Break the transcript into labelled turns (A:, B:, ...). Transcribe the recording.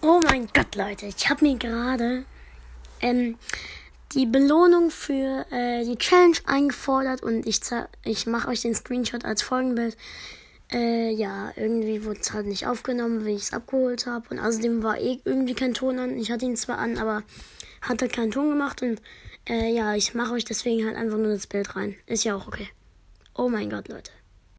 A: Oh mein Gott, Leute, ich habe mir gerade ähm, die Belohnung für äh, die Challenge eingefordert und ich, ich mache euch den Screenshot als Folgenbild. Äh, ja, irgendwie wurde es halt nicht aufgenommen, wie ich es abgeholt habe. Und außerdem war eh irgendwie kein Ton an. Ich hatte ihn zwar an, aber hat halt keinen Ton gemacht. Und äh, ja, ich mache euch deswegen halt einfach nur das Bild rein. Ist ja auch okay. Oh mein Gott, Leute.